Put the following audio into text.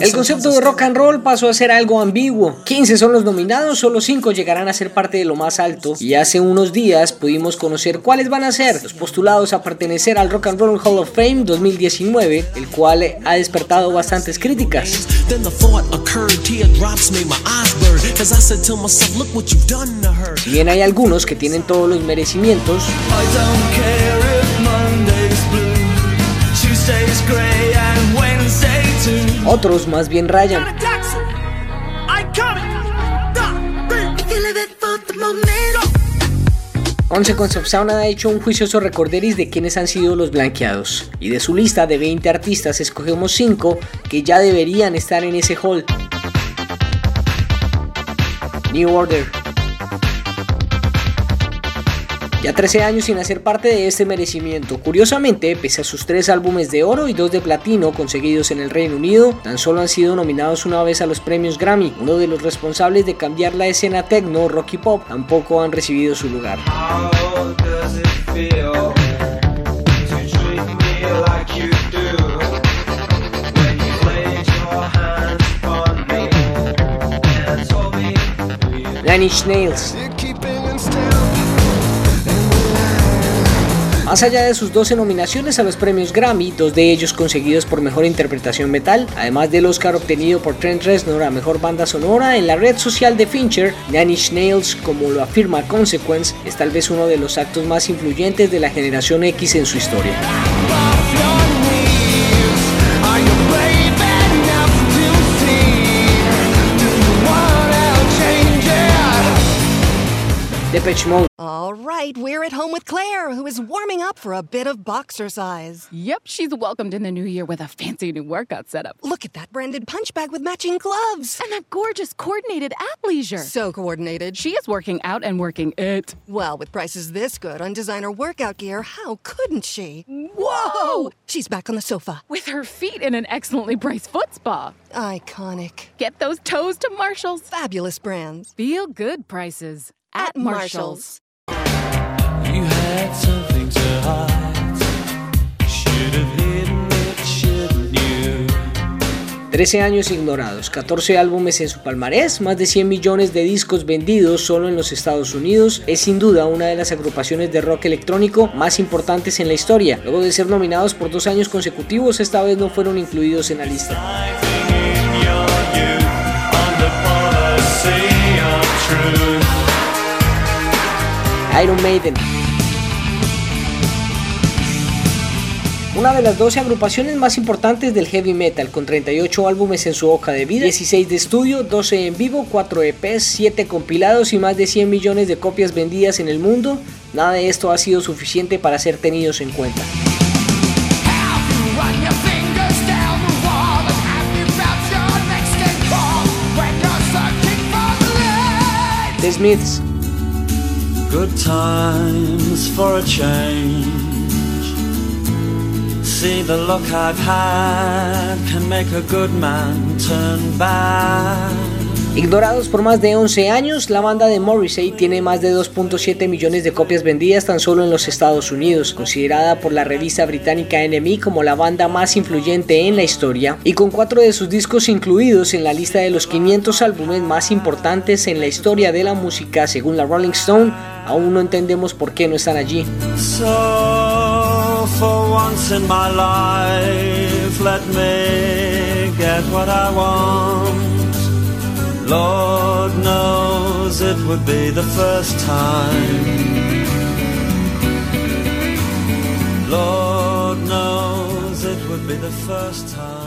El concepto de rock and roll pasó a ser algo ambiguo. 15 son los nominados, solo 5 llegarán a ser parte de lo más alto. Y hace unos días pudimos conocer cuáles van a ser los postulados a pertenecer al Rock and Roll Hall of Fame 2019, el cual ha despertado bastantes críticas. Si bien hay algunos que tienen todos los merecimientos, otros más bien rayan. Consequence of Sound ha hecho un juicioso recorderis de quienes han sido los blanqueados, y de su lista de 20 artistas escogemos 5 que ya deberían estar en ese hall. New Order, ya 13 años sin hacer parte de este merecimiento. Curiosamente, pese a sus tres álbumes de oro y dos de platino conseguidos en el Reino Unido, tan solo han sido nominados una vez a los premios Grammy. Uno de los responsables de cambiar la escena techno, rock y pop, tampoco han recibido su lugar. Nine Nails Más allá de sus 12 nominaciones a los premios Grammy, dos de ellos conseguidos por Mejor Interpretación Metal, además del Oscar obtenido por Trent Reznor a Mejor Banda Sonora, en la red social de Fincher, Nanny Nails, como lo afirma Consequence, es tal vez uno de los actos más influyentes de la generación X en su historia. Depeche Mode. All right, we're at home with Claire, who is warming up for a bit of boxercise. Yep, she's welcomed in the new year with a fancy new workout setup. Look at that branded punch bag with matching gloves. And that gorgeous coordinated athleisure. So coordinated. She is working out and working it. Well, with prices this good on designer workout gear, how couldn't she? Whoa! She's back on the sofa. With her feet in an excellently priced foot spa. Iconic. Get those toes to Marshall's. Fabulous brands. Feel good prices at Marshalls. You had something to hide. Should have hidden it, shouldn't you? 13 años ignorados, 14 álbumes en su palmarés, más de 100 millones de discos vendidos solo en los Estados Unidos, es sin duda una de las agrupaciones de rock electrónico más importantes en la historia. Luego de ser nominados por dos años consecutivos, esta vez no fueron incluidos en la lista. Iron Maiden. Una de las 12 agrupaciones más importantes del heavy metal, con 38 álbumes en su hoja de vida, 16 de estudio, 12 en vivo, 4 EPs, 7 compilados y más de 100 millones de copias vendidas en el mundo, nada de esto ha sido suficiente para ser tenidos en cuenta. The Smiths. Good times for a change. See the look I've had can make a good man turn bad. Ignorados por más de 11 años, la banda de Morrissey tiene más de 2.7 millones de copias vendidas tan solo en los Estados Unidos, considerada por la revista británica NME como la banda más influyente en la historia, y con cuatro de sus discos incluidos en la lista de los 500 álbumes más importantes en la historia de la música según la Rolling Stone, aún no entendemos por qué no están allí. Lord knows it would be the first time. Lord knows it would be the first time.